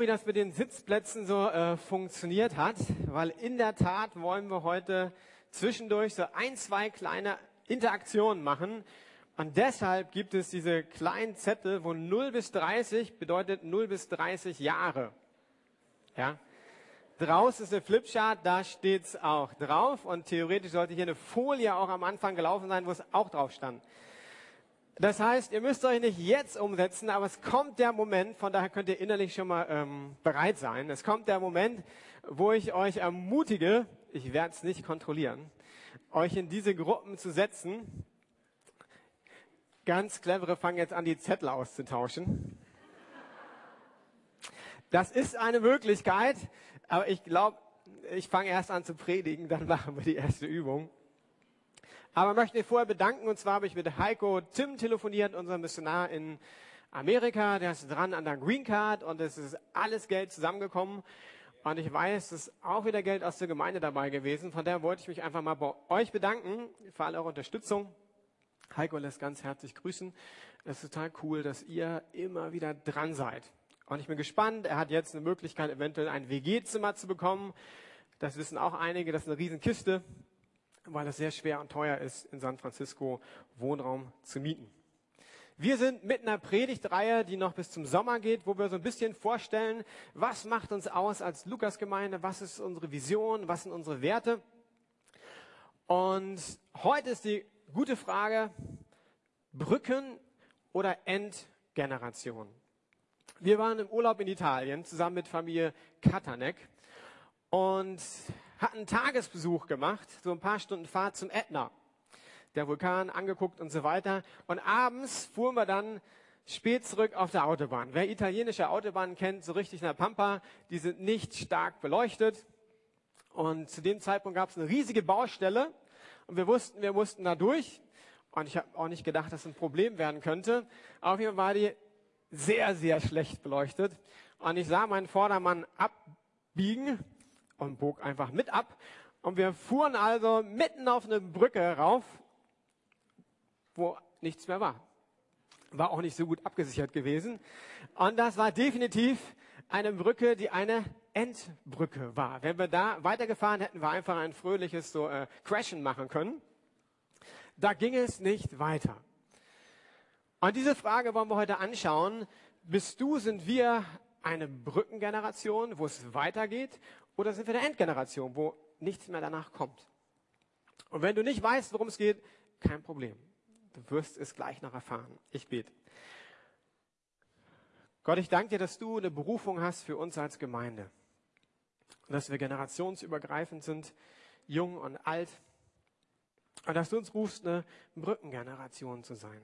wie das mit den Sitzplätzen so äh, funktioniert hat, weil in der Tat wollen wir heute zwischendurch so ein, zwei kleine Interaktionen machen. Und deshalb gibt es diese kleinen Zettel, wo 0 bis 30 bedeutet 0 bis 30 Jahre. Ja. Draußen ist eine Flipchart, da steht's auch drauf. Und theoretisch sollte hier eine Folie auch am Anfang gelaufen sein, wo es auch drauf stand. Das heißt, ihr müsst euch nicht jetzt umsetzen, aber es kommt der Moment, von daher könnt ihr innerlich schon mal ähm, bereit sein. Es kommt der Moment, wo ich euch ermutige, ich werde es nicht kontrollieren, euch in diese Gruppen zu setzen. Ganz clevere fangen jetzt an, die Zettel auszutauschen. Das ist eine Möglichkeit, aber ich glaube, ich fange erst an zu predigen, dann machen wir die erste Übung. Aber möchte mich vorher bedanken. Und zwar habe ich mit Heiko Tim telefoniert, unserem Missionar in Amerika. Der ist dran an der Green Card und es ist alles Geld zusammengekommen. Und ich weiß, es ist auch wieder Geld aus der Gemeinde dabei gewesen. Von daher wollte ich mich einfach mal bei euch bedanken für alle eure Unterstützung. Heiko lässt ganz herzlich grüßen. Es ist total cool, dass ihr immer wieder dran seid. Und ich bin gespannt. Er hat jetzt eine Möglichkeit, eventuell ein WG-Zimmer zu bekommen. Das wissen auch einige. Das ist eine Riesenkiste weil es sehr schwer und teuer ist, in San Francisco Wohnraum zu mieten. Wir sind mit einer Predigtreihe, die noch bis zum Sommer geht, wo wir so ein bisschen vorstellen, was macht uns aus als Lukasgemeinde, was ist unsere Vision, was sind unsere Werte. Und heute ist die gute Frage, Brücken oder Endgeneration. Wir waren im Urlaub in Italien zusammen mit Familie Katanek und hat einen Tagesbesuch gemacht, so ein paar Stunden Fahrt zum Ätna. Der Vulkan angeguckt und so weiter. Und abends fuhren wir dann spät zurück auf der Autobahn. Wer italienische Autobahnen kennt, so richtig in der Pampa, die sind nicht stark beleuchtet. Und zu dem Zeitpunkt gab es eine riesige Baustelle. Und wir wussten, wir mussten da durch. Und ich habe auch nicht gedacht, dass ein Problem werden könnte. Auf jeden Fall war die sehr, sehr schlecht beleuchtet. Und ich sah meinen Vordermann abbiegen und bog einfach mit ab. Und wir fuhren also mitten auf eine Brücke rauf, wo nichts mehr war. War auch nicht so gut abgesichert gewesen. Und das war definitiv eine Brücke, die eine Endbrücke war. Wenn wir da weitergefahren hätten, wir einfach ein fröhliches so äh, Crashen machen können. Da ging es nicht weiter. Und diese Frage wollen wir heute anschauen. Bist du, sind wir eine Brückengeneration, wo es weitergeht? Oder sind wir eine Endgeneration, wo nichts mehr danach kommt? Und wenn du nicht weißt, worum es geht, kein Problem. Du wirst es gleich noch erfahren. Ich bete. Gott, ich danke dir, dass du eine Berufung hast für uns als Gemeinde. Und dass wir generationsübergreifend sind, jung und alt. Und dass du uns rufst, eine Brückengeneration zu sein.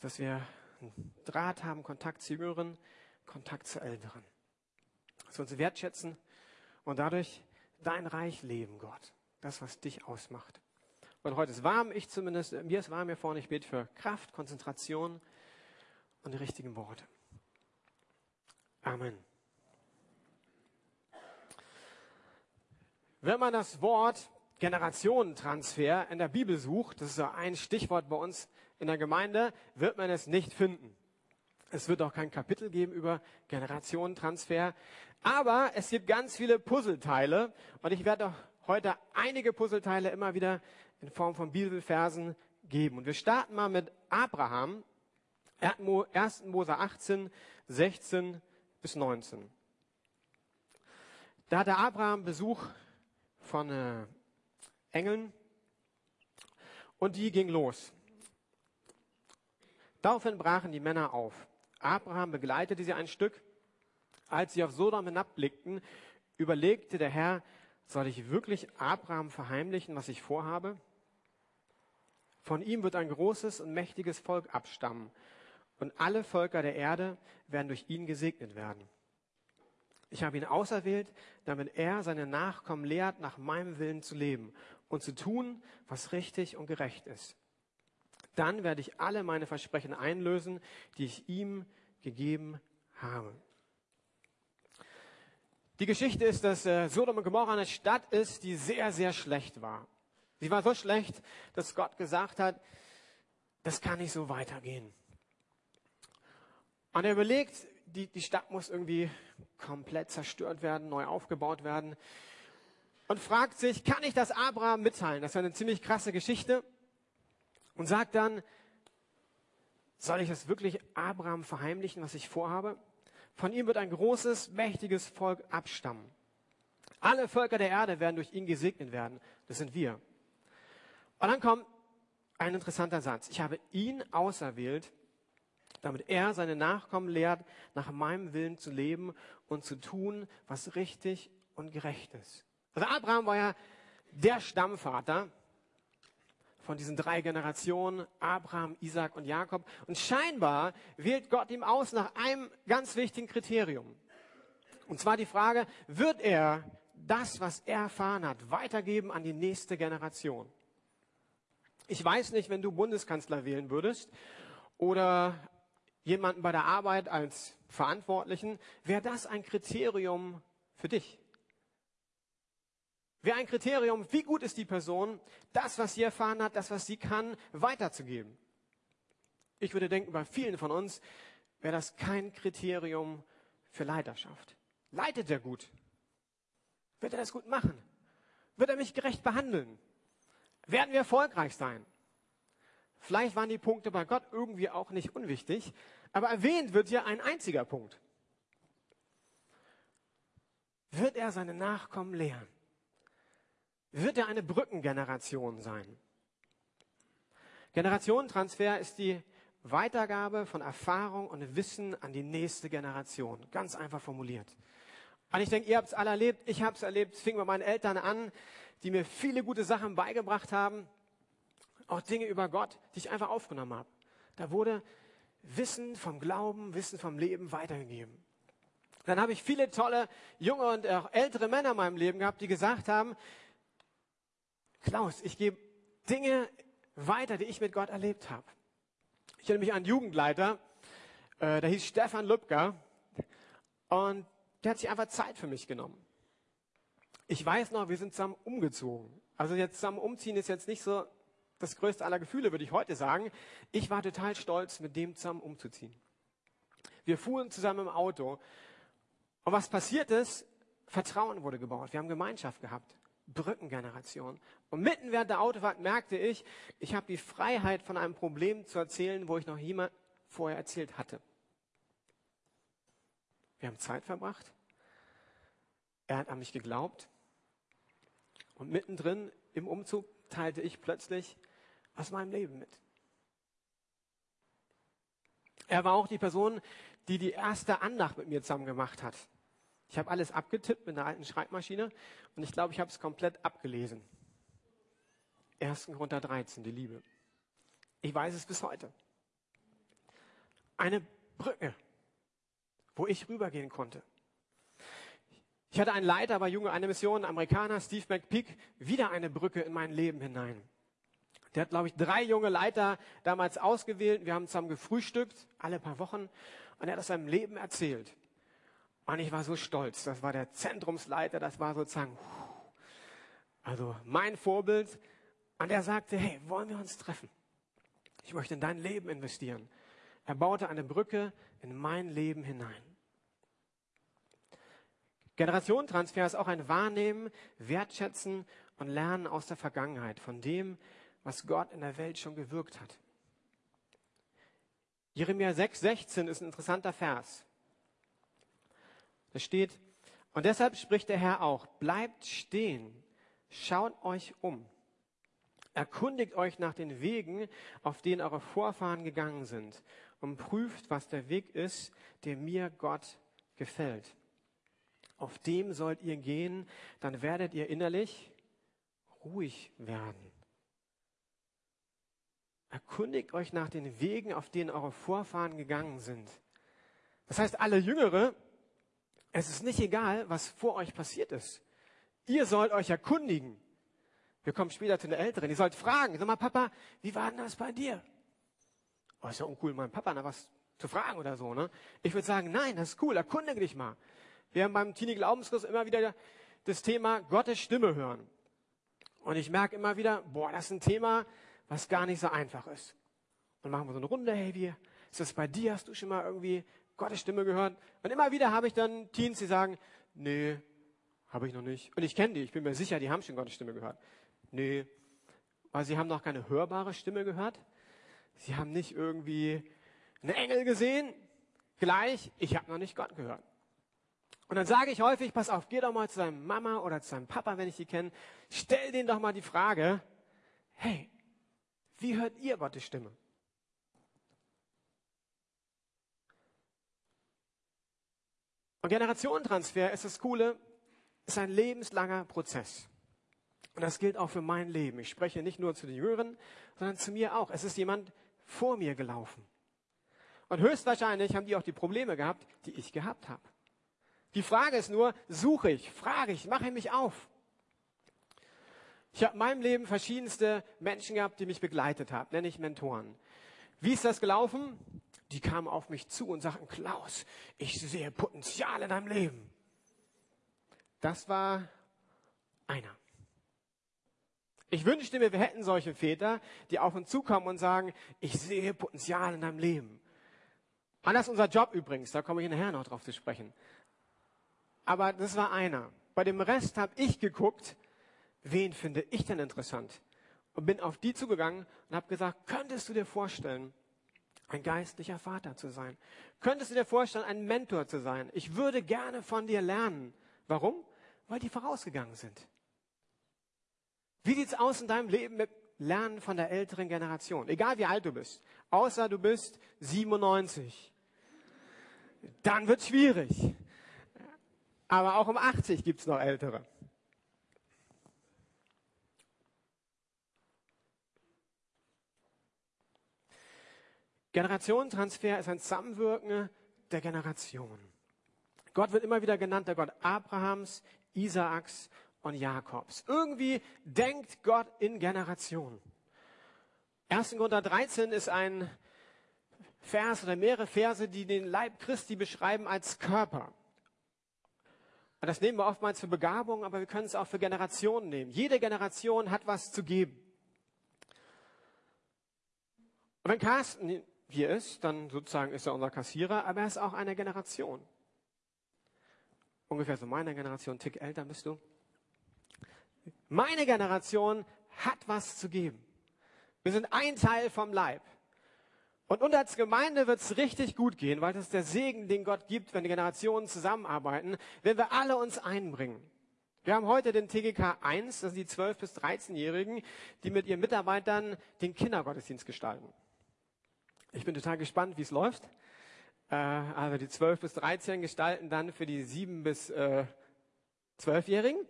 Dass wir einen Draht haben, Kontakt zu Jüngeren, Kontakt zu Älteren. Dass wir uns wertschätzen und dadurch dein Reich leben, Gott. Das, was dich ausmacht. Und heute ist warm, ich zumindest, mir ist warm hier vorne. Ich bete für Kraft, Konzentration und die richtigen Worte. Amen. Wenn man das Wort Generationentransfer in der Bibel sucht, das ist so ein Stichwort bei uns in der Gemeinde, wird man es nicht finden. Es wird auch kein Kapitel geben über Generationentransfer. Aber es gibt ganz viele Puzzleteile. Und ich werde auch heute einige Puzzleteile immer wieder in Form von Bibelversen geben. Und wir starten mal mit Abraham. 1. Mose 18, 16 bis 19. Da hatte Abraham Besuch von äh, Engeln und die ging los. Daraufhin brachen die Männer auf. Abraham begleitete sie ein Stück. Als sie auf Sodom hinabblickten, überlegte der Herr, soll ich wirklich Abraham verheimlichen, was ich vorhabe? Von ihm wird ein großes und mächtiges Volk abstammen, und alle Völker der Erde werden durch ihn gesegnet werden. Ich habe ihn auserwählt, damit er seine Nachkommen lehrt, nach meinem Willen zu leben und zu tun, was richtig und gerecht ist. Dann werde ich alle meine Versprechen einlösen, die ich ihm gegeben habe. Die Geschichte ist, dass äh, Sodom und Gomorra eine Stadt ist, die sehr, sehr schlecht war. Sie war so schlecht, dass Gott gesagt hat, das kann nicht so weitergehen. Und er überlegt, die, die Stadt muss irgendwie komplett zerstört werden, neu aufgebaut werden. Und fragt sich, kann ich das Abraham mitteilen? Das wäre eine ziemlich krasse Geschichte. Und sagt dann, soll ich es wirklich Abraham verheimlichen, was ich vorhabe? Von ihm wird ein großes, mächtiges Volk abstammen. Alle Völker der Erde werden durch ihn gesegnet werden. Das sind wir. Und dann kommt ein interessanter Satz. Ich habe ihn auserwählt, damit er seine Nachkommen lehrt, nach meinem Willen zu leben und zu tun, was richtig und gerecht ist. Also Abraham war ja der Stammvater von diesen drei Generationen, Abraham, Isaac und Jakob. Und scheinbar wählt Gott ihm aus nach einem ganz wichtigen Kriterium. Und zwar die Frage, wird er das, was er erfahren hat, weitergeben an die nächste Generation? Ich weiß nicht, wenn du Bundeskanzler wählen würdest oder jemanden bei der Arbeit als Verantwortlichen, wäre das ein Kriterium für dich? Wäre ein Kriterium, wie gut ist die Person, das, was sie erfahren hat, das, was sie kann, weiterzugeben? Ich würde denken, bei vielen von uns wäre das kein Kriterium für Leiterschaft. Leitet er gut? Wird er das gut machen? Wird er mich gerecht behandeln? Werden wir erfolgreich sein? Vielleicht waren die Punkte bei Gott irgendwie auch nicht unwichtig, aber erwähnt wird ja ein einziger Punkt. Wird er seine Nachkommen lehren? Wird er eine Brückengeneration sein? Generationentransfer ist die Weitergabe von Erfahrung und Wissen an die nächste Generation. Ganz einfach formuliert. Und ich denke, ihr habt es alle erlebt, ich habe es erlebt, es fing bei meinen Eltern an, die mir viele gute Sachen beigebracht haben, auch Dinge über Gott, die ich einfach aufgenommen habe. Da wurde Wissen vom Glauben, Wissen vom Leben weitergegeben. Dann habe ich viele tolle junge und auch ältere Männer in meinem Leben gehabt, die gesagt haben, Klaus, ich gebe Dinge weiter, die ich mit Gott erlebt habe. Ich erinnere mich an einen Jugendleiter, äh, der hieß Stefan Lübcker und der hat sich einfach Zeit für mich genommen. Ich weiß noch, wir sind zusammen umgezogen. Also jetzt zusammen umziehen ist jetzt nicht so das größte aller Gefühle, würde ich heute sagen. Ich war total stolz, mit dem zusammen umzuziehen. Wir fuhren zusammen im Auto. Und was passiert ist, Vertrauen wurde gebaut. Wir haben Gemeinschaft gehabt. Brückengeneration. Und mitten während der Autofahrt merkte ich, ich habe die Freiheit, von einem Problem zu erzählen, wo ich noch niemand vorher erzählt hatte. Wir haben Zeit verbracht. Er hat an mich geglaubt. Und mittendrin im Umzug teilte ich plötzlich aus meinem Leben mit. Er war auch die Person, die die erste Andacht mit mir zusammen gemacht hat. Ich habe alles abgetippt mit einer alten Schreibmaschine und ich glaube, ich habe es komplett abgelesen. 1. Korinther 13, die Liebe. Ich weiß es bis heute. Eine Brücke, wo ich rübergehen konnte. Ich hatte einen Leiter bei Junge eine Mission, Amerikaner, Steve McPeak, wieder eine Brücke in mein Leben hinein. Der hat, glaube ich, drei junge Leiter damals ausgewählt. Wir haben zusammen gefrühstückt, alle paar Wochen. Und er hat aus seinem Leben erzählt. Und ich war so stolz. Das war der Zentrumsleiter. Das war sozusagen, also mein Vorbild. Und er sagte, hey, wollen wir uns treffen? Ich möchte in dein Leben investieren. Er baute eine Brücke in mein Leben hinein. Generationentransfer ist auch ein Wahrnehmen, Wertschätzen und Lernen aus der Vergangenheit, von dem, was Gott in der Welt schon gewirkt hat. Jeremia 6,16 ist ein interessanter Vers. Da steht, und deshalb spricht der Herr auch, bleibt stehen, schaut euch um, erkundigt euch nach den Wegen, auf denen eure Vorfahren gegangen sind und prüft, was der Weg ist, der mir Gott gefällt. Auf dem sollt ihr gehen, dann werdet ihr innerlich ruhig werden. Erkundigt euch nach den Wegen, auf denen eure Vorfahren gegangen sind. Das heißt, alle Jüngere, es ist nicht egal, was vor euch passiert ist. Ihr sollt euch erkundigen. Wir kommen später zu den Älteren. Ihr sollt fragen, sag mal, Papa, wie war denn das bei dir? Oh, ist ja uncool, meinem Papa nach was zu fragen oder so, ne? Ich würde sagen, nein, das ist cool, erkundige dich mal. Wir haben beim Teenie Glaubenskurs immer wieder das Thema Gottes Stimme hören. Und ich merke immer wieder, boah, das ist ein Thema, was gar nicht so einfach ist. Und machen wir so eine Runde, hey, wie ist das bei dir? Hast du schon mal irgendwie Gottes Stimme gehört? Und immer wieder habe ich dann Teens, die sagen, nee, habe ich noch nicht. Und ich kenne die, ich bin mir sicher, die haben schon Gottes Stimme gehört. Nee, weil sie haben noch keine hörbare Stimme gehört. Sie haben nicht irgendwie einen Engel gesehen. Gleich, ich habe noch nicht Gott gehört. Und dann sage ich häufig, pass auf, geh doch mal zu deinem Mama oder zu deinem Papa, wenn ich die kenne, stell denen doch mal die Frage, hey, wie hört ihr Gottes Stimme? Und Generationentransfer ist das Coole, ist ein lebenslanger Prozess. Und das gilt auch für mein Leben. Ich spreche nicht nur zu den Jüngeren, sondern zu mir auch. Es ist jemand vor mir gelaufen. Und höchstwahrscheinlich haben die auch die Probleme gehabt, die ich gehabt habe. Die Frage ist nur, suche ich, frage ich, mache ich mich auf. Ich habe in meinem Leben verschiedenste Menschen gehabt, die mich begleitet haben, nenne ich Mentoren. Wie ist das gelaufen? Die kamen auf mich zu und sagten, Klaus, ich sehe Potenzial in deinem Leben. Das war einer. Ich wünschte mir, wir hätten solche Väter, die auf uns zukommen und sagen, ich sehe Potenzial in deinem Leben. Anders unser Job übrigens, da komme ich nachher noch drauf zu sprechen. Aber das war einer. Bei dem Rest habe ich geguckt, wen finde ich denn interessant? Und bin auf die zugegangen und habe gesagt, könntest du dir vorstellen, ein geistlicher Vater zu sein? Könntest du dir vorstellen, ein Mentor zu sein? Ich würde gerne von dir lernen. Warum? Weil die vorausgegangen sind. Wie sieht's aus in deinem Leben mit Lernen von der älteren Generation? Egal wie alt du bist. Außer du bist 97 dann wird schwierig. Aber auch um 80 gibt es noch ältere. Generationentransfer ist ein Zusammenwirken der Generationen. Gott wird immer wieder genannt, der Gott Abrahams, Isaaks und Jakobs. Irgendwie denkt Gott in Generationen. 1. Korinther 13 ist ein Vers oder mehrere Verse, die den Leib Christi beschreiben als Körper. Und das nehmen wir oftmals für Begabung, aber wir können es auch für Generationen nehmen. Jede Generation hat was zu geben. Und wenn Carsten hier ist, dann sozusagen ist er unser Kassierer, aber er ist auch eine Generation. Ungefähr so meine Generation, Tick älter bist du. Meine Generation hat was zu geben. Wir sind ein Teil vom Leib. Und uns als Gemeinde wird es richtig gut gehen, weil das ist der Segen, den Gott gibt, wenn die Generationen zusammenarbeiten, wenn wir alle uns einbringen. Wir haben heute den TGK 1, das sind die 12- bis 13-Jährigen, die mit ihren Mitarbeitern den Kindergottesdienst gestalten. Ich bin total gespannt, wie es läuft. Äh, also die 12 bis 13 gestalten dann für die 7 bis äh, 12-Jährigen.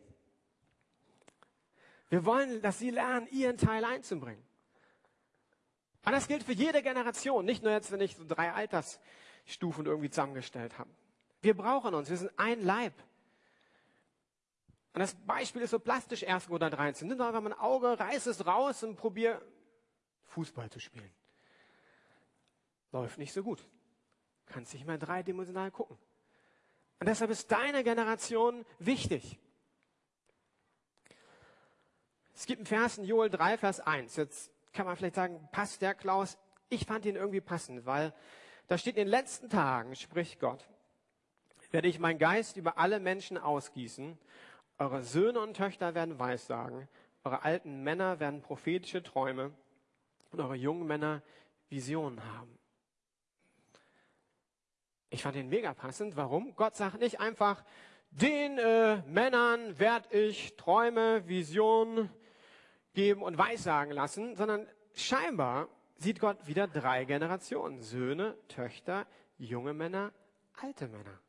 Wir wollen, dass sie lernen, ihren Teil einzubringen. Und das gilt für jede Generation, nicht nur jetzt, wenn ich so drei Altersstufen irgendwie zusammengestellt habe. Wir brauchen uns, wir sind ein Leib. Und das Beispiel ist so plastisch 1. oder 13. Nimm doch einfach mal ein Auge, reiß es raus und probier Fußball zu spielen. Läuft nicht so gut. Kannst nicht mehr dreidimensional gucken. Und deshalb ist deine Generation wichtig. Es gibt einen Vers in Joel 3, Vers 1. Jetzt kann man vielleicht sagen, passt der Klaus? Ich fand ihn irgendwie passend, weil da steht in den letzten Tagen, spricht Gott, werde ich meinen Geist über alle Menschen ausgießen. Eure Söhne und Töchter werden Weissagen. Eure alten Männer werden prophetische Träume und eure jungen Männer Visionen haben. Ich fand ihn mega passend. Warum? Gott sagt nicht einfach, den äh, Männern werde ich Träume, Visionen, geben und weissagen lassen, sondern scheinbar sieht Gott wieder drei Generationen. Söhne, Töchter, junge Männer, alte Männer.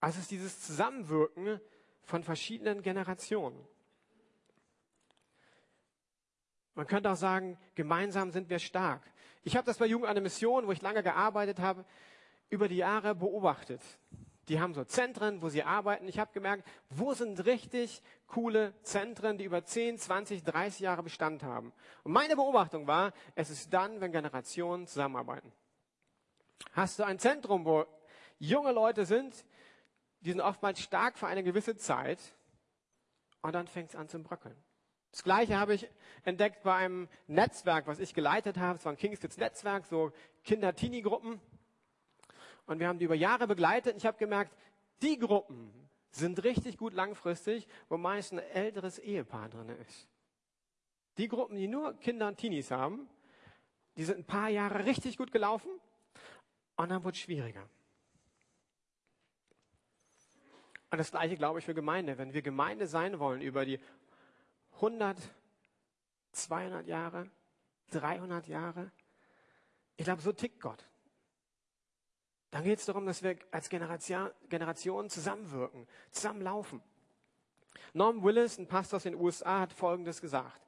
Also es ist dieses Zusammenwirken von verschiedenen Generationen. Man könnte auch sagen, gemeinsam sind wir stark. Ich habe das bei Jugend der Mission, wo ich lange gearbeitet habe, über die Jahre beobachtet. Die haben so Zentren, wo sie arbeiten. Ich habe gemerkt, wo sind richtig coole Zentren, die über 10, 20, 30 Jahre Bestand haben. Und meine Beobachtung war, es ist dann, wenn Generationen zusammenarbeiten. Hast du ein Zentrum, wo junge Leute sind, die sind oftmals stark für eine gewisse Zeit und dann fängt es an zu bröckeln. Das Gleiche habe ich entdeckt bei einem Netzwerk, was ich geleitet habe. Es war ein Kingskids Netzwerk, so Kinder-Teenie-Gruppen. Und wir haben die über Jahre begleitet. Und ich habe gemerkt, die Gruppen sind richtig gut langfristig, wo meist ein älteres Ehepaar drin ist. Die Gruppen, die nur Kinder und Teenies haben, die sind ein paar Jahre richtig gut gelaufen und dann wird es schwieriger. Und das gleiche glaube ich für Gemeinde. Wenn wir Gemeinde sein wollen über die 100, 200 Jahre, 300 Jahre, ich glaube, so tickt Gott. Dann geht es darum, dass wir als Generation, Generation zusammenwirken, zusammenlaufen. Norm Willis, ein Pastor aus den USA, hat Folgendes gesagt.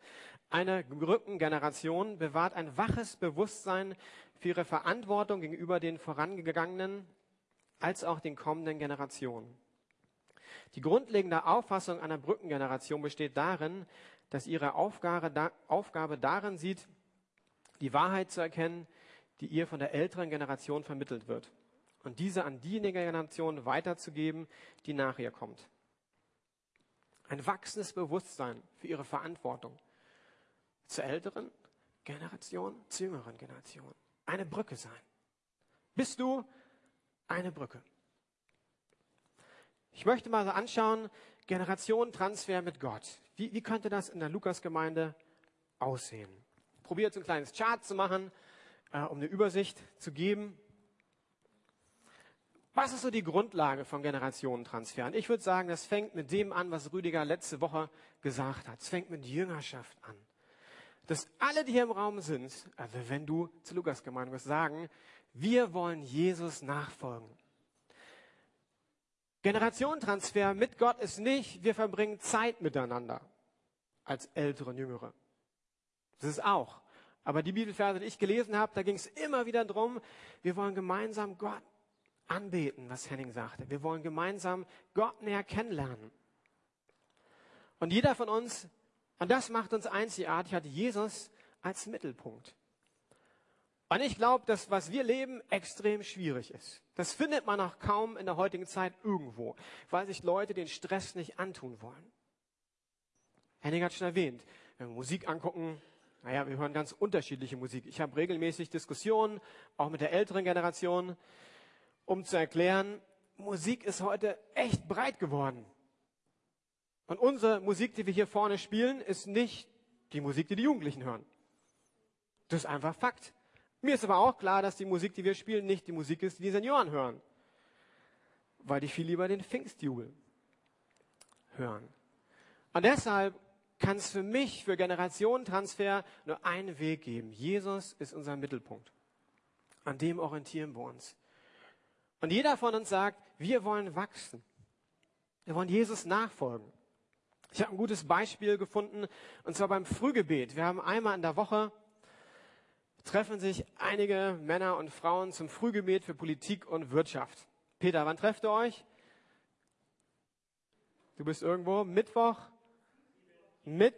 Eine Brückengeneration bewahrt ein waches Bewusstsein für ihre Verantwortung gegenüber den vorangegangenen als auch den kommenden Generationen. Die grundlegende Auffassung einer Brückengeneration besteht darin, dass ihre Aufgabe, Aufgabe darin sieht, die Wahrheit zu erkennen, die ihr von der älteren Generation vermittelt wird und diese an diejenige Generation weiterzugeben, die nach ihr kommt. Ein wachsendes Bewusstsein für ihre Verantwortung zur älteren Generation, zur jüngeren Generation. Eine Brücke sein. Bist du eine Brücke? Ich möchte mal so anschauen, Generationentransfer mit Gott. Wie, wie könnte das in der Lukasgemeinde aussehen? Probiert so ein kleines Chart zu machen, äh, um eine Übersicht zu geben. Was ist so die Grundlage von Generationentransfern? Ich würde sagen, das fängt mit dem an, was Rüdiger letzte Woche gesagt hat. Es fängt mit Jüngerschaft an. Dass alle, die hier im Raum sind, also wenn du zu Lukas gemeint wirst, sagen, wir wollen Jesus nachfolgen. Generationentransfer mit Gott ist nicht, wir verbringen Zeit miteinander als Ältere und Jüngere. Das ist auch. Aber die Bibelverse, die ich gelesen habe, da ging es immer wieder drum, wir wollen gemeinsam Gott anbeten, was Henning sagte. Wir wollen gemeinsam Gott näher kennenlernen. Und jeder von uns, und das macht uns einzigartig, hat Jesus als Mittelpunkt. Und ich glaube, dass was wir leben extrem schwierig ist. Das findet man auch kaum in der heutigen Zeit irgendwo, weil sich Leute den Stress nicht antun wollen. Henning hat schon erwähnt, wenn wir Musik angucken, naja, wir hören ganz unterschiedliche Musik. Ich habe regelmäßig Diskussionen, auch mit der älteren Generation um zu erklären, Musik ist heute echt breit geworden. Und unsere Musik, die wir hier vorne spielen, ist nicht die Musik, die die Jugendlichen hören. Das ist einfach Fakt. Mir ist aber auch klar, dass die Musik, die wir spielen, nicht die Musik ist, die die Senioren hören. Weil die viel lieber den Pfingstjubel hören. Und deshalb kann es für mich, für Generationentransfer, nur einen Weg geben. Jesus ist unser Mittelpunkt. An dem orientieren wir uns. Und jeder von uns sagt, wir wollen wachsen. Wir wollen Jesus nachfolgen. Ich habe ein gutes Beispiel gefunden, und zwar beim Frühgebet. Wir haben einmal in der Woche treffen sich einige Männer und Frauen zum Frühgebet für Politik und Wirtschaft. Peter, wann trefft ihr euch? Du bist irgendwo Mittwoch? Mit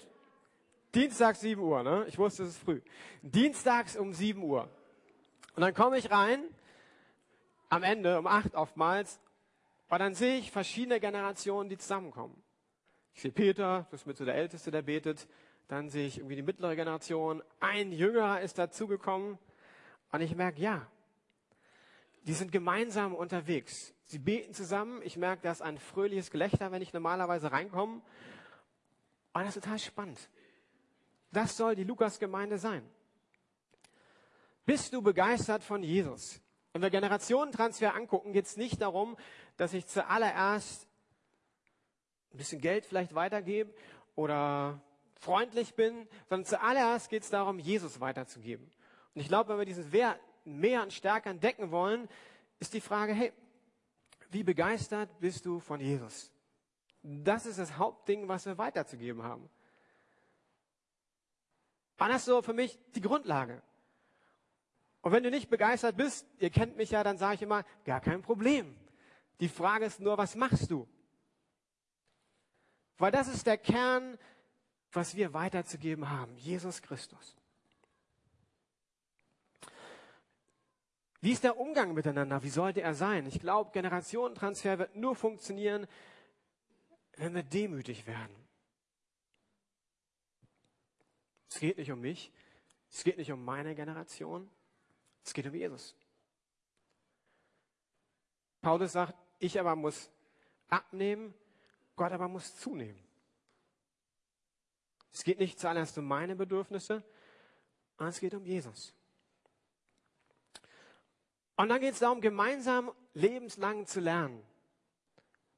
Dienstags 7 Uhr, ne? Ich wusste, es ist früh. Dienstags um 7 Uhr. Und dann komme ich rein am Ende um acht oftmals, aber dann sehe ich verschiedene Generationen, die zusammenkommen. Ich sehe Peter, das ist mit so der Älteste, der betet. Dann sehe ich irgendwie die mittlere Generation. Ein Jüngerer ist dazugekommen. Und ich merke, ja, die sind gemeinsam unterwegs. Sie beten zusammen. Ich merke, da ist ein fröhliches Gelächter, wenn ich normalerweise reinkomme. Und das ist total spannend. Das soll die Lukas-Gemeinde sein. Bist du begeistert von Jesus? Wenn wir Generationentransfer angucken, geht es nicht darum, dass ich zuallererst ein bisschen Geld vielleicht weitergebe oder freundlich bin, sondern zuallererst geht es darum, Jesus weiterzugeben. Und ich glaube, wenn wir diesen Wert mehr und stärker entdecken wollen, ist die Frage, hey, wie begeistert bist du von Jesus? Das ist das Hauptding, was wir weiterzugeben haben. Und das so für mich die Grundlage. Und wenn du nicht begeistert bist, ihr kennt mich ja, dann sage ich immer, gar kein Problem. Die Frage ist nur, was machst du? Weil das ist der Kern, was wir weiterzugeben haben. Jesus Christus. Wie ist der Umgang miteinander? Wie sollte er sein? Ich glaube, Generationentransfer wird nur funktionieren, wenn wir demütig werden. Es geht nicht um mich, es geht nicht um meine Generation, es geht um Jesus. Paulus sagt, ich aber muss abnehmen, Gott aber muss zunehmen. Es geht nicht zuallererst um meine Bedürfnisse, sondern es geht um Jesus. Und dann geht es darum, gemeinsam lebenslang zu lernen.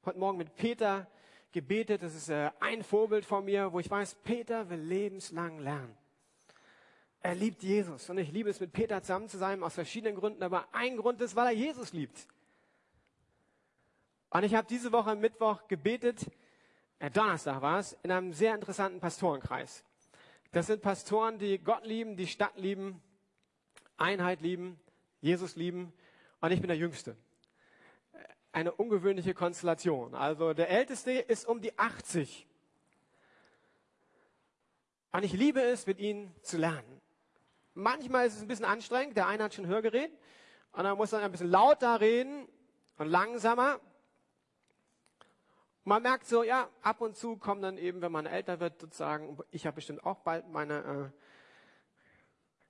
Heute Morgen mit Peter gebetet, das ist äh, ein Vorbild von mir, wo ich weiß, Peter will lebenslang lernen. Er liebt Jesus und ich liebe es, mit Peter zusammen zu sein, aus verschiedenen Gründen, aber ein Grund ist, weil er Jesus liebt. Und ich habe diese Woche Mittwoch gebetet, äh, Donnerstag war es, in einem sehr interessanten Pastorenkreis. Das sind Pastoren, die Gott lieben, die Stadt lieben, Einheit lieben, Jesus lieben und ich bin der Jüngste. Eine ungewöhnliche Konstellation. Also der Älteste ist um die 80. Und ich liebe es, mit ihnen zu lernen. Manchmal ist es ein bisschen anstrengend. Der eine hat schon Hörgerät und dann muss er ein bisschen lauter reden und langsamer. Man merkt so, ja, ab und zu kommen dann eben, wenn man älter wird, sozusagen, ich habe bestimmt auch bald meine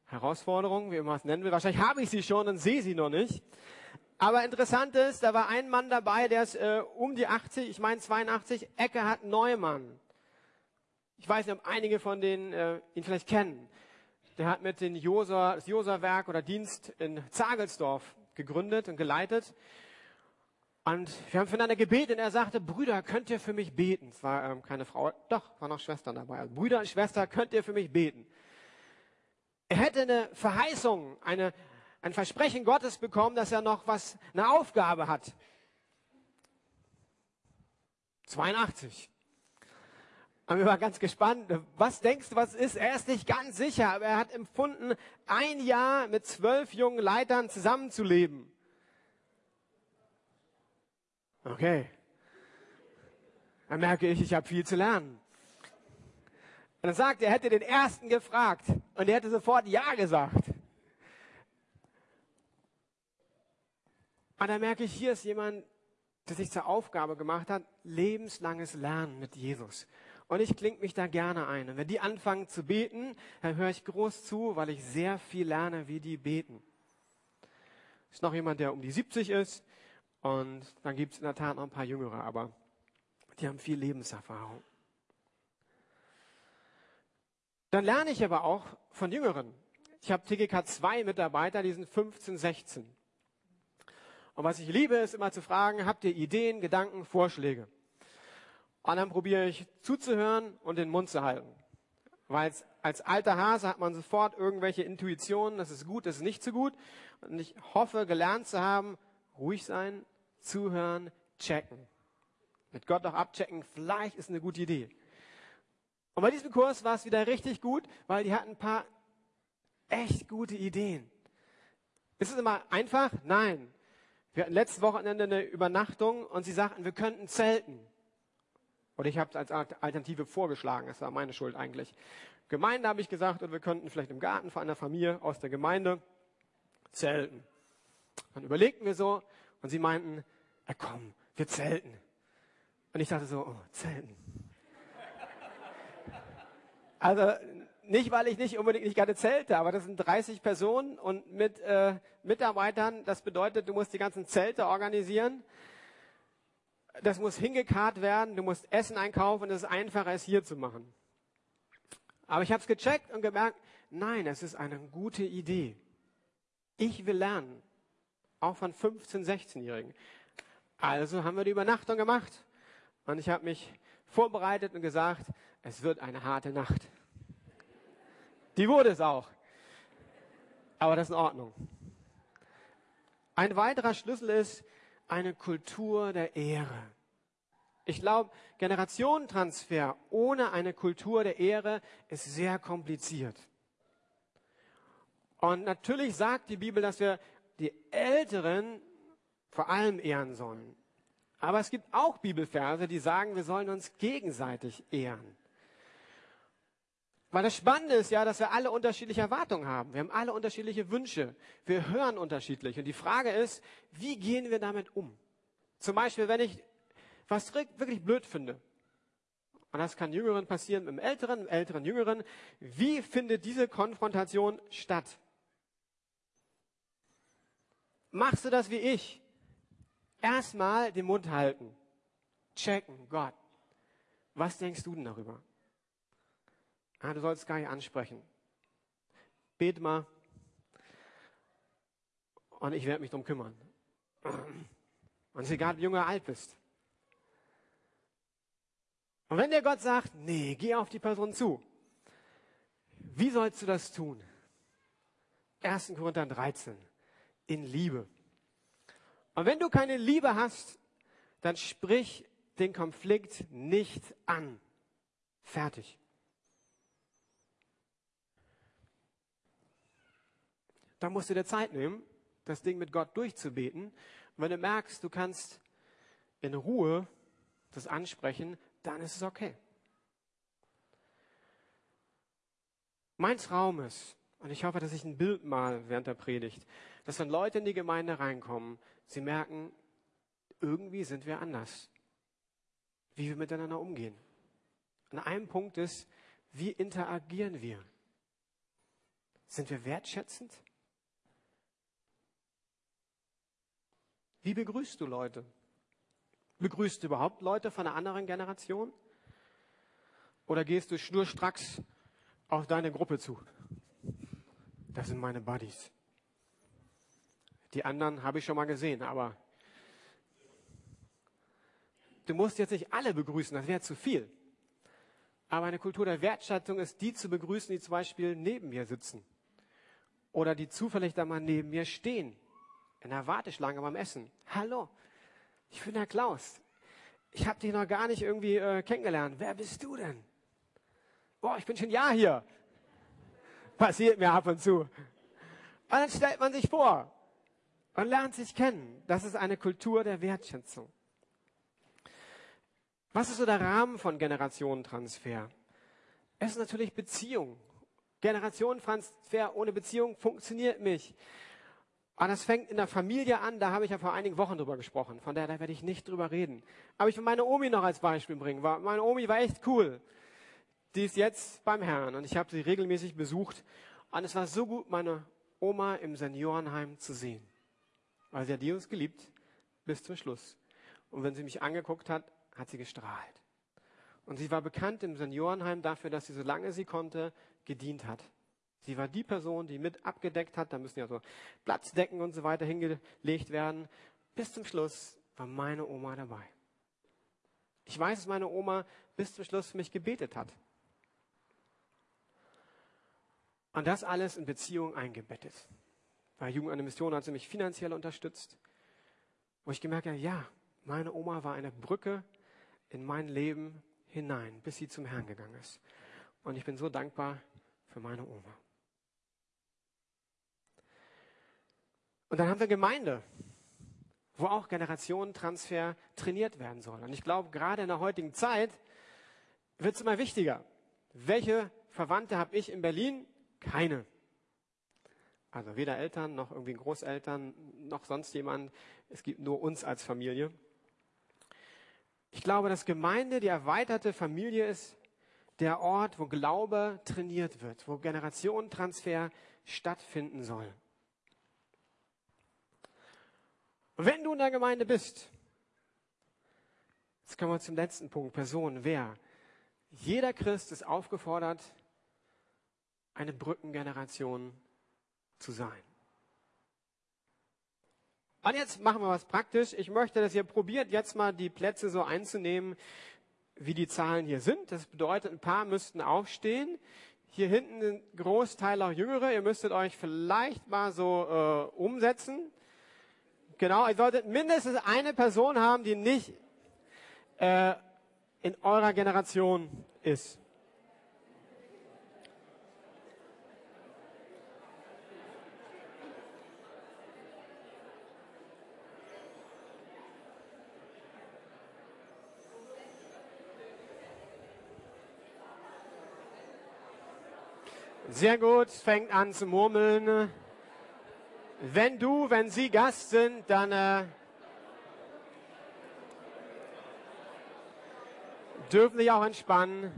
äh, Herausforderungen, wie man es nennen will. Wahrscheinlich habe ich sie schon und sehe sie noch nicht. Aber interessant ist, da war ein Mann dabei, der ist äh, um die 80, ich meine 82, Eckehard Neumann. Ich weiß nicht, ob einige von denen äh, ihn vielleicht kennen der hat mit den Josa, das Josa-Werk oder Dienst in Zagelsdorf gegründet und geleitet. Und wir haben füreinander gebetet und er sagte, Brüder, könnt ihr für mich beten? Es war ähm, keine Frau, doch, waren noch Schwestern dabei. Also, Brüder und Schwester, könnt ihr für mich beten? Er hätte eine Verheißung, eine, ein Versprechen Gottes bekommen, dass er noch was, eine Aufgabe hat. 82. Und wir waren ganz gespannt, was denkst du, was ist? Er ist nicht ganz sicher, aber er hat empfunden, ein Jahr mit zwölf jungen Leitern zusammenzuleben. Okay. Dann merke ich, ich habe viel zu lernen. Und dann sagt er, er hätte den ersten gefragt und er hätte sofort Ja gesagt. Und dann merke ich, hier ist jemand, der sich zur Aufgabe gemacht hat, lebenslanges Lernen mit Jesus. Und ich klinge mich da gerne ein. Und wenn die anfangen zu beten, dann höre ich groß zu, weil ich sehr viel lerne, wie die beten. Ist noch jemand, der um die 70 ist. Und dann gibt es in der Tat noch ein paar Jüngere, aber die haben viel Lebenserfahrung. Dann lerne ich aber auch von Jüngeren. Ich habe TGK 2 Mitarbeiter, die sind 15, 16. Und was ich liebe, ist immer zu fragen, habt ihr Ideen, Gedanken, Vorschläge? Und dann probiere ich zuzuhören und den Mund zu halten. Weil als alter Hase hat man sofort irgendwelche Intuitionen, das ist gut, das ist nicht so gut. Und ich hoffe, gelernt zu haben, ruhig sein, zuhören, checken. Mit Gott auch abchecken, vielleicht ist eine gute Idee. Und bei diesem Kurs war es wieder richtig gut, weil die hatten ein paar echt gute Ideen. Ist es immer einfach? Nein. Wir hatten letztes Wochenende eine Übernachtung und sie sagten, wir könnten zelten. Oder ich habe es als Alternative vorgeschlagen. Das war meine Schuld eigentlich. Gemeinde habe ich gesagt, und wir könnten vielleicht im Garten von einer Familie aus der Gemeinde zelten. Dann überlegten wir so und sie meinten, ja, komm, wir zelten. Und ich dachte so, oh, zelten. Also nicht, weil ich nicht unbedingt nicht gerne zelte, aber das sind 30 Personen und mit äh, Mitarbeitern. Das bedeutet, du musst die ganzen Zelte organisieren das muss hingekarrt werden, du musst Essen einkaufen und es ist einfacher, es hier zu machen. Aber ich habe es gecheckt und gemerkt, nein, es ist eine gute Idee. Ich will lernen, auch von 15-, 16-Jährigen. Also haben wir die Übernachtung gemacht und ich habe mich vorbereitet und gesagt, es wird eine harte Nacht. Die wurde es auch. Aber das ist in Ordnung. Ein weiterer Schlüssel ist, eine Kultur der Ehre. Ich glaube, Generationentransfer ohne eine Kultur der Ehre ist sehr kompliziert. Und natürlich sagt die Bibel, dass wir die Älteren vor allem ehren sollen. Aber es gibt auch Bibelverse, die sagen, wir sollen uns gegenseitig ehren. Weil das Spannende ist ja, dass wir alle unterschiedliche Erwartungen haben. Wir haben alle unterschiedliche Wünsche. Wir hören unterschiedlich. Und die Frage ist, wie gehen wir damit um? Zum Beispiel, wenn ich was wirklich blöd finde. Und das kann Jüngeren passieren, im Älteren, im Älteren, Jüngeren. Wie findet diese Konfrontation statt? Machst du das wie ich? Erstmal den Mund halten. Checken, Gott. Was denkst du denn darüber? Ah, du sollst gar nicht ansprechen. Bet mal. Und ich werde mich drum kümmern. Und es ist egal, wie jung oder alt bist. Und wenn der Gott sagt, nee, geh auf die Person zu. Wie sollst du das tun? 1. Korinther 13. In Liebe. Und wenn du keine Liebe hast, dann sprich den Konflikt nicht an. Fertig. Da musst du dir Zeit nehmen, das Ding mit Gott durchzubeten. Und wenn du merkst, du kannst in Ruhe das ansprechen, dann ist es okay. Mein Traum ist, und ich hoffe, dass ich ein Bild mal während der Predigt, dass wenn Leute in die Gemeinde reinkommen, sie merken, irgendwie sind wir anders, wie wir miteinander umgehen. An einem Punkt ist, wie interagieren wir? Sind wir wertschätzend? Wie begrüßt du Leute? Begrüßt du überhaupt Leute von einer anderen Generation? Oder gehst du schnurstracks auf deine Gruppe zu? Das sind meine Buddies. Die anderen habe ich schon mal gesehen, aber du musst jetzt nicht alle begrüßen, das wäre zu viel. Aber eine Kultur der Wertschätzung ist, die zu begrüßen, die zum Beispiel neben mir sitzen. Oder die zufällig da mal neben mir stehen in der Warteschlange beim Essen. Hallo, ich bin der Klaus. Ich habe dich noch gar nicht irgendwie äh, kennengelernt. Wer bist du denn? Boah, ich bin schon ein Jahr hier. Passiert mir ab und zu. Und dann stellt man sich vor und lernt sich kennen. Das ist eine Kultur der Wertschätzung. Was ist so der Rahmen von Generationentransfer? Es ist natürlich Beziehung. Generationentransfer ohne Beziehung funktioniert nicht. Aber das fängt in der Familie an, da habe ich ja vor einigen Wochen drüber gesprochen. Von daher, da werde ich nicht drüber reden. Aber ich will meine Omi noch als Beispiel bringen. Meine Omi war echt cool. Die ist jetzt beim Herrn und ich habe sie regelmäßig besucht. Und es war so gut, meine Oma im Seniorenheim zu sehen. Weil sie hat die uns geliebt bis zum Schluss. Und wenn sie mich angeguckt hat, hat sie gestrahlt. Und sie war bekannt im Seniorenheim dafür, dass sie, solange sie konnte, gedient hat. Sie war die Person, die mit abgedeckt hat. Da müssen ja so Platzdecken und so weiter hingelegt werden. Bis zum Schluss war meine Oma dabei. Ich weiß, dass meine Oma bis zum Schluss für mich gebetet hat. Und das alles in Beziehung eingebettet. Bei Jugend der Mission hat sie mich finanziell unterstützt. Wo ich gemerkt habe, ja, meine Oma war eine Brücke in mein Leben hinein, bis sie zum Herrn gegangen ist. Und ich bin so dankbar für meine Oma. Und dann haben wir Gemeinde, wo auch Generationentransfer trainiert werden soll. Und ich glaube, gerade in der heutigen Zeit wird es immer wichtiger. Welche Verwandte habe ich in Berlin? Keine. Also weder Eltern noch irgendwie Großeltern noch sonst jemand. Es gibt nur uns als Familie. Ich glaube, dass Gemeinde die erweiterte Familie ist, der Ort, wo Glaube trainiert wird, wo Generationentransfer stattfinden soll. Wenn du in der Gemeinde bist, jetzt kommen wir zum letzten Punkt, Person, wer? Jeder Christ ist aufgefordert, eine Brückengeneration zu sein. Und jetzt machen wir was praktisch. Ich möchte, dass ihr probiert, jetzt mal die Plätze so einzunehmen, wie die Zahlen hier sind. Das bedeutet, ein paar müssten aufstehen. Hier hinten ein Großteil auch Jüngere. Ihr müsstet euch vielleicht mal so äh, umsetzen. Genau, ihr solltet mindestens eine Person haben, die nicht äh, in eurer Generation ist. Sehr gut, fängt an zu murmeln. Wenn du, wenn Sie Gast sind, dann äh, dürfen Sie auch entspannen.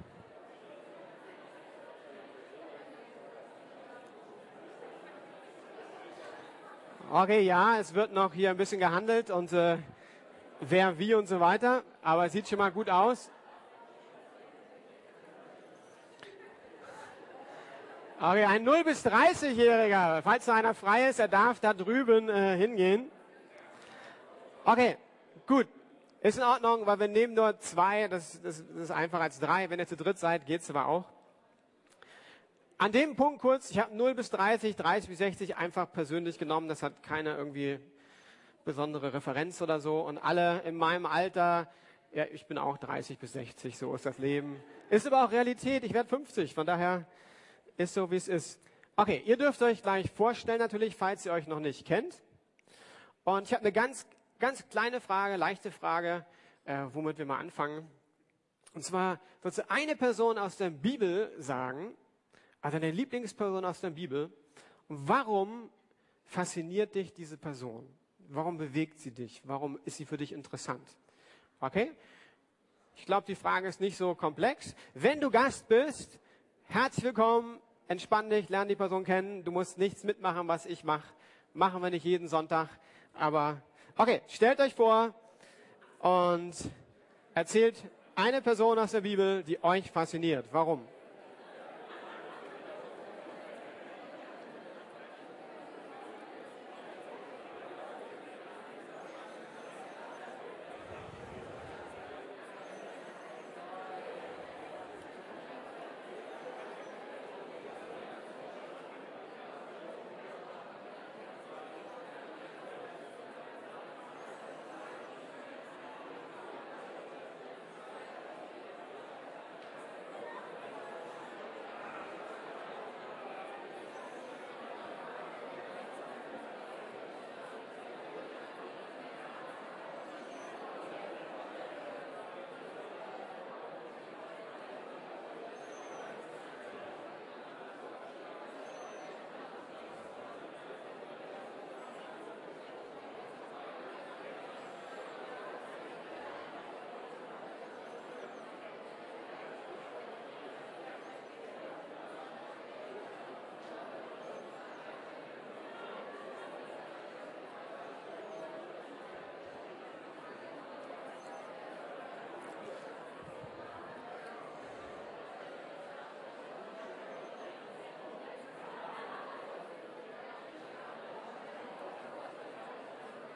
Okay, ja, es wird noch hier ein bisschen gehandelt und äh, wer wie und so weiter, aber es sieht schon mal gut aus. Okay, ein 0 bis 30-Jähriger, falls da einer frei ist, er darf da drüben äh, hingehen. Okay, gut. Ist in Ordnung, weil wir nehmen nur zwei, das, das, das ist einfacher als drei. Wenn ihr zu dritt seid, geht's aber auch. An dem Punkt kurz, ich habe 0 bis 30, 30 bis 60 einfach persönlich genommen. Das hat keine irgendwie besondere Referenz oder so. Und alle in meinem Alter, ja, ich bin auch 30 bis 60, so ist das Leben. Ist aber auch Realität, ich werde 50, von daher ist so, wie es ist. Okay, ihr dürft euch gleich vorstellen natürlich, falls ihr euch noch nicht kennt. Und ich habe eine ganz, ganz kleine Frage, leichte Frage, äh, womit wir mal anfangen. Und zwar, würdest du eine Person aus der Bibel sagen, also deine Lieblingsperson aus der Bibel, warum fasziniert dich diese Person? Warum bewegt sie dich? Warum ist sie für dich interessant? Okay? Ich glaube, die Frage ist nicht so komplex. Wenn du Gast bist, herzlich willkommen, entspann dich, lerne die Person kennen. Du musst nichts mitmachen, was ich mache. Machen wir nicht jeden Sonntag. Aber okay, stellt euch vor und erzählt eine Person aus der Bibel, die euch fasziniert. Warum?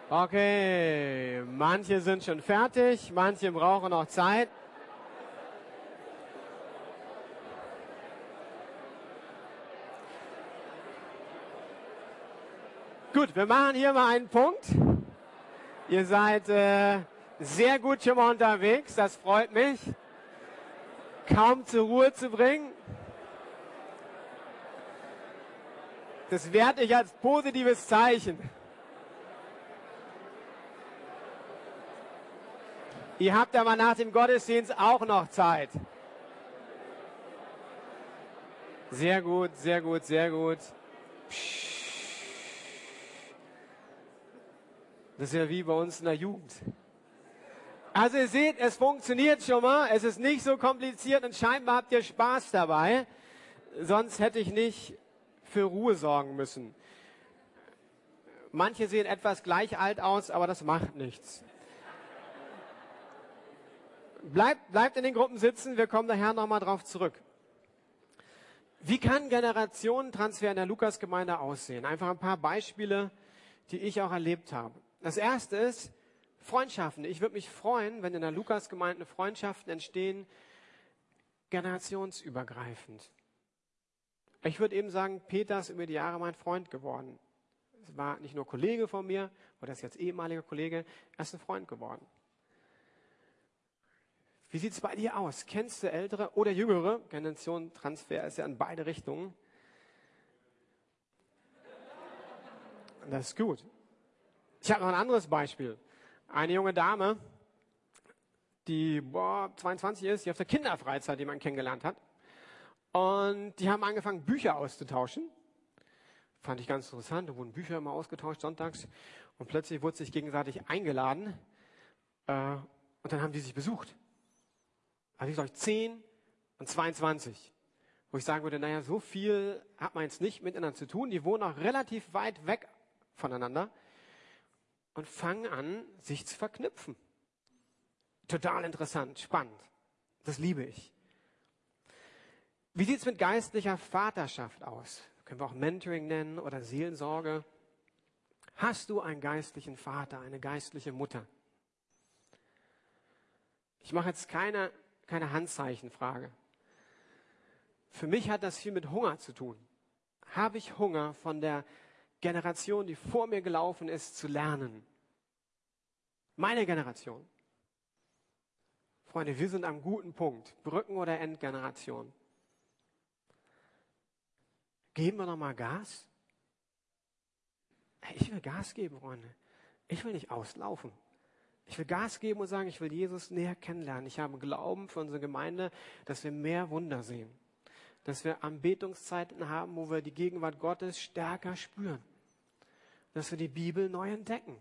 Okay, manche sind schon fertig, manche brauchen noch Zeit. Gut, wir machen hier mal einen Punkt. Ihr seid äh, sehr gut schon mal unterwegs, das freut mich. Kaum zur Ruhe zu bringen. Das werte ich als positives Zeichen. Ihr habt aber nach dem Gottesdienst auch noch Zeit. Sehr gut, sehr gut, sehr gut. Das ist ja wie bei uns in der Jugend. Also ihr seht, es funktioniert schon mal. Es ist nicht so kompliziert und scheinbar habt ihr Spaß dabei. Sonst hätte ich nicht für Ruhe sorgen müssen. Manche sehen etwas gleich alt aus, aber das macht nichts. Bleibt, bleibt in den Gruppen sitzen, wir kommen daher nochmal drauf zurück. Wie kann Generationentransfer in der Lukas-Gemeinde aussehen? Einfach ein paar Beispiele, die ich auch erlebt habe. Das erste ist Freundschaften. Ich würde mich freuen, wenn in der Lukas-Gemeinde Freundschaften entstehen, generationsübergreifend. Ich würde eben sagen, Peter ist über die Jahre mein Freund geworden. Es war nicht nur Kollege von mir, oder ist jetzt ehemaliger Kollege, er ist ein Freund geworden. Wie sieht es bei dir aus? Kennst du ältere oder jüngere? Generation Transfer ist ja in beide Richtungen. Das ist gut. Ich habe noch ein anderes Beispiel. Eine junge Dame, die boah, 22 ist, die auf der Kinderfreizeit jemanden kennengelernt hat. Und die haben angefangen, Bücher auszutauschen. Fand ich ganz interessant. Da wurden Bücher immer ausgetauscht sonntags. Und plötzlich wurde sich gegenseitig eingeladen. Äh, und dann haben die sich besucht. Also ich sage 10 und 22. Wo ich sagen würde, naja, so viel hat man jetzt nicht miteinander zu tun. Die wohnen auch relativ weit weg voneinander und fangen an, sich zu verknüpfen. Total interessant, spannend. Das liebe ich. Wie sieht's mit geistlicher Vaterschaft aus? Können wir auch Mentoring nennen oder Seelensorge. Hast du einen geistlichen Vater, eine geistliche Mutter? Ich mache jetzt keine, keine Handzeichenfrage. Für mich hat das viel mit Hunger zu tun. Habe ich Hunger von der Generation, die vor mir gelaufen ist, zu lernen? Meine Generation. Freunde, wir sind am guten Punkt. Brücken- oder Endgeneration. Geben wir noch mal Gas? Ich will Gas geben, Freunde. Ich will nicht auslaufen. Ich will Gas geben und sagen, ich will Jesus näher kennenlernen. Ich habe Glauben für unsere Gemeinde, dass wir mehr Wunder sehen. Dass wir Anbetungszeiten haben, wo wir die Gegenwart Gottes stärker spüren. Dass wir die Bibel neu entdecken.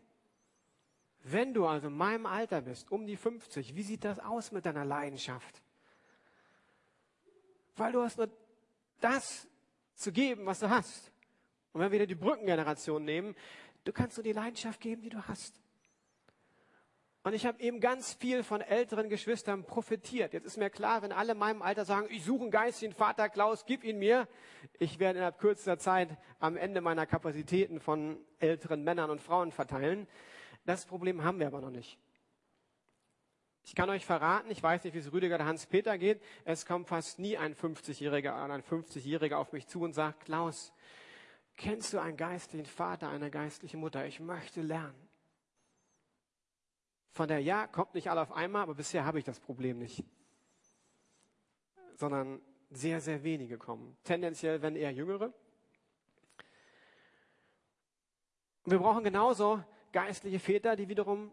Wenn du also in meinem Alter bist, um die 50, wie sieht das aus mit deiner Leidenschaft? Weil du hast nur das zu geben, was du hast. Und wenn wir wieder die Brückengeneration nehmen, du kannst nur die Leidenschaft geben, die du hast. Und ich habe eben ganz viel von älteren Geschwistern profitiert. Jetzt ist mir klar, wenn alle in meinem Alter sagen, ich suche einen geistigen Vater, Klaus, gib ihn mir. Ich werde innerhalb kürzester Zeit am Ende meiner Kapazitäten von älteren Männern und Frauen verteilen. Das Problem haben wir aber noch nicht. Ich kann euch verraten, ich weiß nicht, wie es Rüdiger oder Hans-Peter geht, es kommt fast nie ein 50-Jähriger oder ein 50-Jähriger auf mich zu und sagt, Klaus, kennst du einen geistlichen Vater, eine geistliche Mutter? Ich möchte lernen. Von der Ja kommt nicht alle auf einmal, aber bisher habe ich das Problem nicht. Sondern sehr, sehr wenige kommen. Tendenziell wenn eher Jüngere. Wir brauchen genauso geistliche Väter, die wiederum,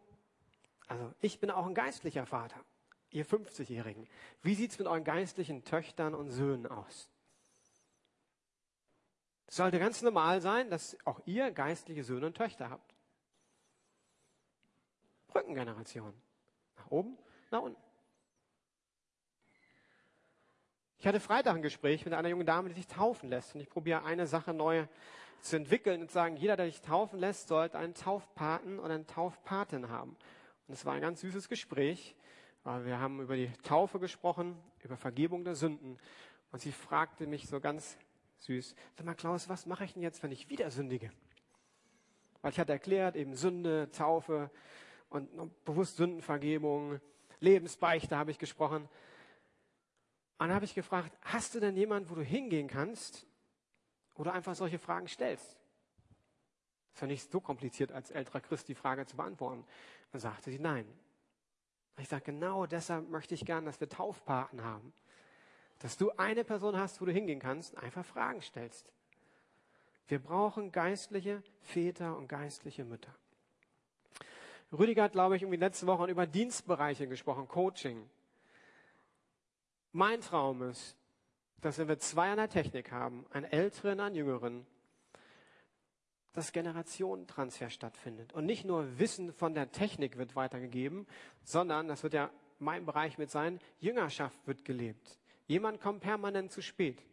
also ich bin auch ein geistlicher Vater, ihr 50-Jährigen. Wie sieht es mit euren geistlichen Töchtern und Söhnen aus? Es sollte ganz normal sein, dass auch ihr geistliche Söhne und Töchter habt. Brückengeneration. Nach oben, nach unten. Ich hatte Freitag ein Gespräch mit einer jungen Dame, die sich taufen lässt. Und ich probiere eine Sache neu zu entwickeln und zu sagen, jeder, der sich taufen lässt, sollte einen Taufpaten oder eine Taufpatin haben. Und es war ein ganz süßes Gespräch. Wir haben über die Taufe gesprochen, über Vergebung der Sünden. Und sie fragte mich so ganz süß, sag mal Klaus, was mache ich denn jetzt, wenn ich wieder sündige? Weil ich hatte erklärt, eben Sünde, Taufe und bewusst Sündenvergebung, Lebensbeichte habe ich gesprochen. Und dann habe ich gefragt, hast du denn jemanden, wo du hingehen kannst, wo du einfach solche Fragen stellst. Ist ja nicht so kompliziert, als älterer Christ die Frage zu beantworten. Dann sagte sie nein. Ich sage, genau deshalb möchte ich gern, dass wir Taufpaten haben. Dass du eine Person hast, wo du hingehen kannst, einfach Fragen stellst. Wir brauchen geistliche Väter und geistliche Mütter. Rüdiger hat, glaube ich, irgendwie letzte Woche über Dienstbereiche gesprochen, Coaching. Mein Traum ist, dass wenn wir zwei an der Technik haben, einen älteren, einen jüngeren, dass Generationentransfer stattfindet. Und nicht nur Wissen von der Technik wird weitergegeben, sondern, das wird ja mein Bereich mit sein, Jüngerschaft wird gelebt. Jemand kommt permanent zu spät.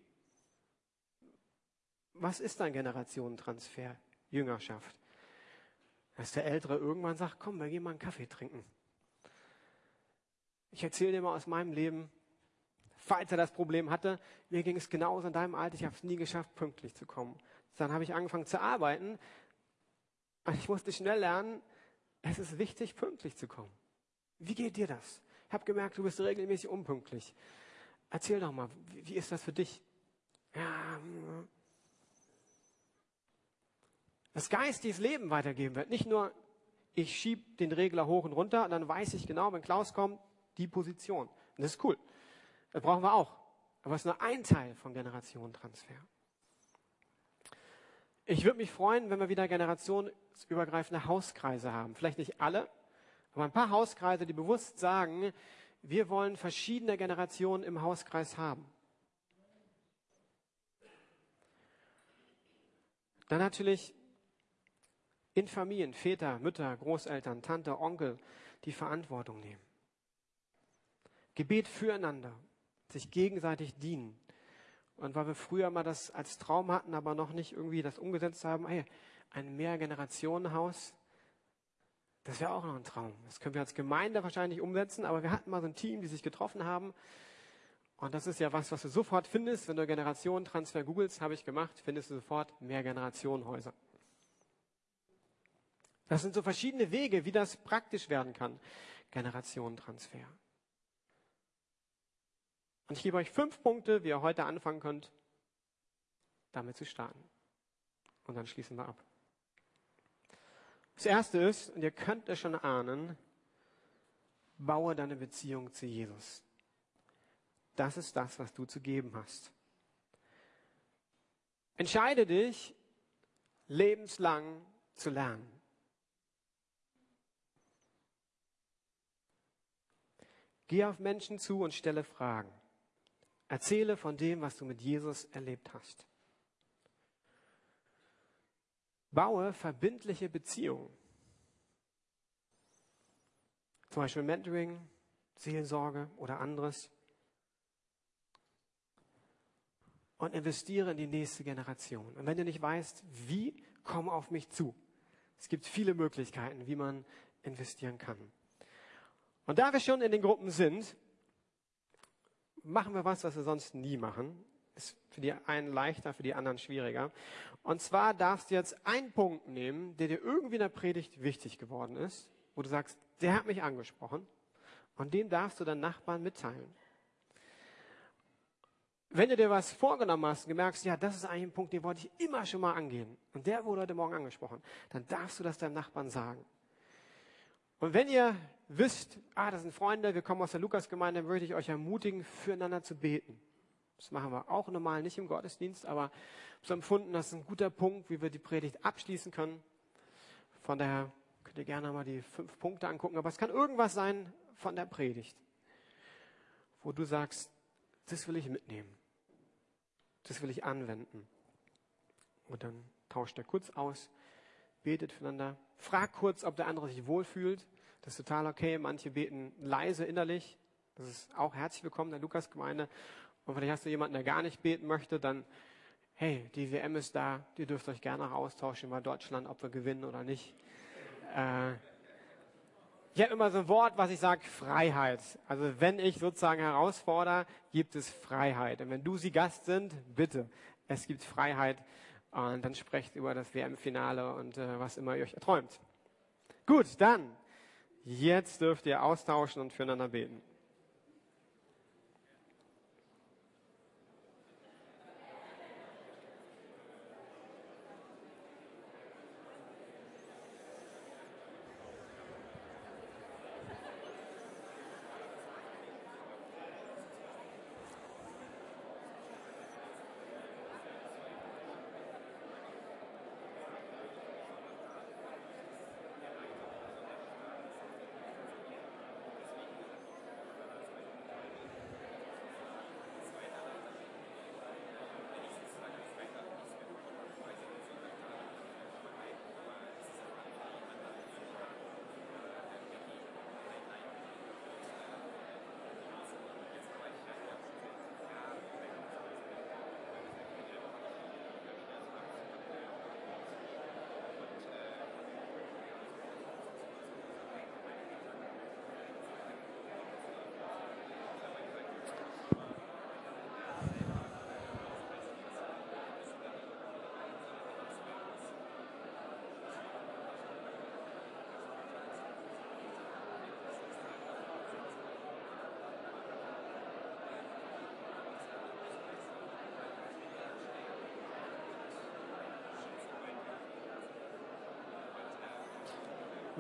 Was ist ein Generationentransfer? Jüngerschaft. Dass der Ältere irgendwann sagt, komm, wir gehen mal einen Kaffee trinken. Ich erzähle dir mal aus meinem Leben, falls er das Problem hatte, mir ging es genauso in deinem Alter, ich habe es nie geschafft, pünktlich zu kommen. Dann habe ich angefangen zu arbeiten und ich musste schnell lernen, es ist wichtig, pünktlich zu kommen. Wie geht dir das? Ich habe gemerkt, du bist regelmäßig unpünktlich. Erzähl doch mal, wie, ist das für dich? Ja, hm. Das geistiges Leben weitergeben wird. Nicht nur, ich schiebe den Regler hoch und runter dann weiß ich genau, wenn Klaus kommt, die Position. Und das ist cool. Das brauchen wir auch. Aber es ist nur ein Teil vom Generationentransfer. Ich würde mich freuen, wenn wir wieder generationsübergreifende Hauskreise haben. Vielleicht nicht alle, aber ein paar Hauskreise, die bewusst sagen, wir wollen verschiedene Generationen im Hauskreis haben. Dann natürlich in Familien, Väter, Mütter, Großeltern, Tante, Onkel, die Verantwortung nehmen. Gebet füreinander, sich gegenseitig dienen. Und weil wir früher mal das als Traum hatten, aber noch nicht irgendwie das umgesetzt haben, hey, ein Mehrgenerationenhaus, Das wäre auch noch ein Traum. Das können wir als Gemeinde wahrscheinlich umsetzen, aber wir hatten mal so ein Team, die sich getroffen haben. Und das ist ja was, was du sofort findest, wenn du Generationentransfer googelst, habe ich gemacht, findest du sofort mehr Generationenhäuser. Das sind so verschiedene Wege, wie das praktisch werden kann. Generationentransfer. Und ich gebe euch fünf Punkte, wie ihr heute anfangen könnt, damit zu starten. Und dann schließen wir ab. Das erste ist, und ihr könnt es schon ahnen, baue deine Beziehung zu Jesus. Das ist das, was du zu geben hast. Entscheide dich, lebenslang zu lernen. Geh auf Menschen zu und stelle Fragen. Erzähle von dem, was du mit Jesus erlebt hast. Baue verbindliche Beziehungen. Zum Beispiel Mentoring, Seelsorge oder anderes. Und investiere in die nächste Generation. Und wenn du nicht weißt, wie, komm auf mich zu. Es gibt viele Möglichkeiten, wie man investieren kann. Und da wir schon in den Gruppen sind, machen wir was, was wir sonst nie machen ist für die einen leichter, für die anderen schwieriger. Und zwar darfst du jetzt einen Punkt nehmen, der dir irgendwie in der Predigt wichtig geworden ist, wo du sagst, der hat mich angesprochen. Und den darfst du deinen Nachbarn mitteilen. Wenn du dir was vorgenommen hast und gemerkst, ja, das ist eigentlich ein Punkt, den wollte ich immer schon mal angehen. Und der wurde heute Morgen angesprochen. Dann darfst du das deinem Nachbarn sagen. Und wenn ihr wisst, ah, das sind Freunde, wir kommen aus der Lukasgemeinde, dann würde ich euch ermutigen, füreinander zu beten. Das machen wir auch normal nicht im Gottesdienst, aber so empfunden, das ist ein guter Punkt, wie wir die Predigt abschließen können. Von daher könnt ihr gerne mal die fünf Punkte angucken, aber es kann irgendwas sein von der Predigt, wo du sagst, das will ich mitnehmen. Das will ich anwenden. Und dann tauscht er kurz aus, betet füreinander, fragt kurz, ob der andere sich wohlfühlt. Das ist total okay. Manche beten leise innerlich. Das ist auch herzlich willkommen in der Lukas-Gemeinde. Und vielleicht hast du jemanden, der gar nicht beten möchte, dann, hey, die WM ist da, ihr dürft euch gerne austauschen über Deutschland, ob wir gewinnen oder nicht. Äh, ich habe immer so ein Wort, was ich sage, Freiheit. Also wenn ich sozusagen herausfordere, gibt es Freiheit. Und wenn du sie Gast sind, bitte, es gibt Freiheit. Und dann sprecht über das WM-Finale und äh, was immer ihr euch erträumt. Gut, dann, jetzt dürft ihr austauschen und füreinander beten.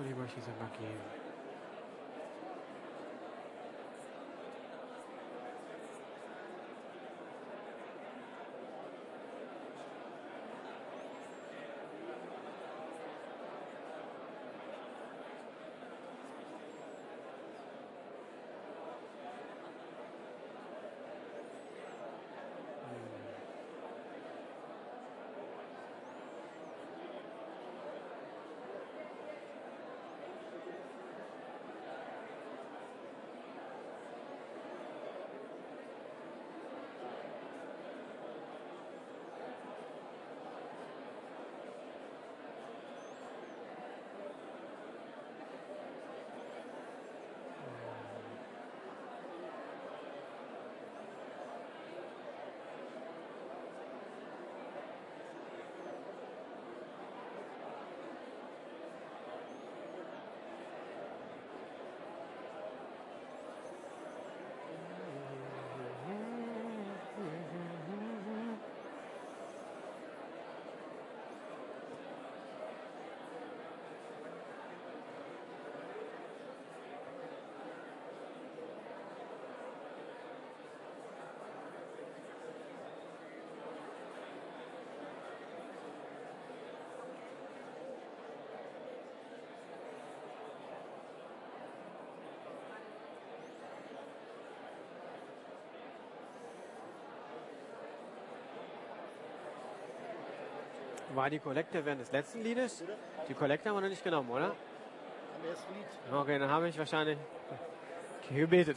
Und ich möchte War die Kollekte während des letzten Liedes? Die Kollekte haben wir noch nicht genommen, oder? Am ersten Lied. Okay, dann habe ich wahrscheinlich gebetet.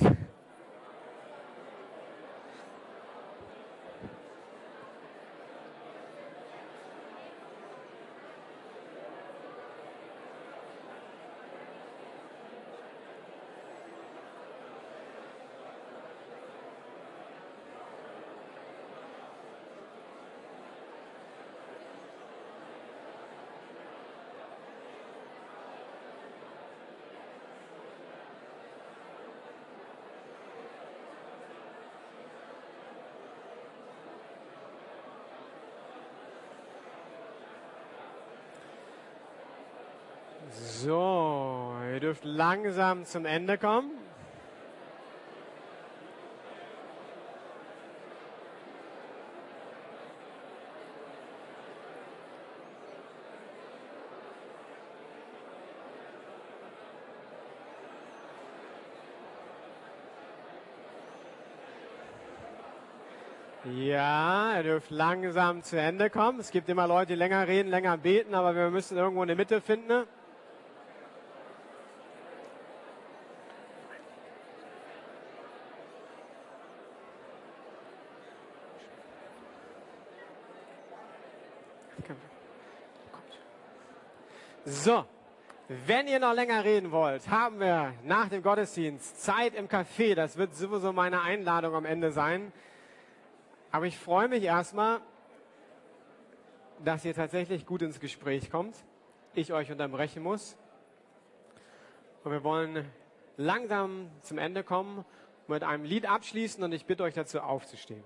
So, ihr dürft langsam zum Ende kommen. Ja, ihr dürft langsam zu Ende kommen. Es gibt immer Leute, die länger reden, länger beten, aber wir müssen irgendwo eine Mitte finden. So, wenn ihr noch länger reden wollt, haben wir nach dem Gottesdienst Zeit im Café. Das wird sowieso meine Einladung am Ende sein. Aber ich freue mich erstmal, dass ihr tatsächlich gut ins Gespräch kommt. Ich euch unterbrechen muss. Und wir wollen langsam zum Ende kommen, mit einem Lied abschließen und ich bitte euch dazu aufzustehen.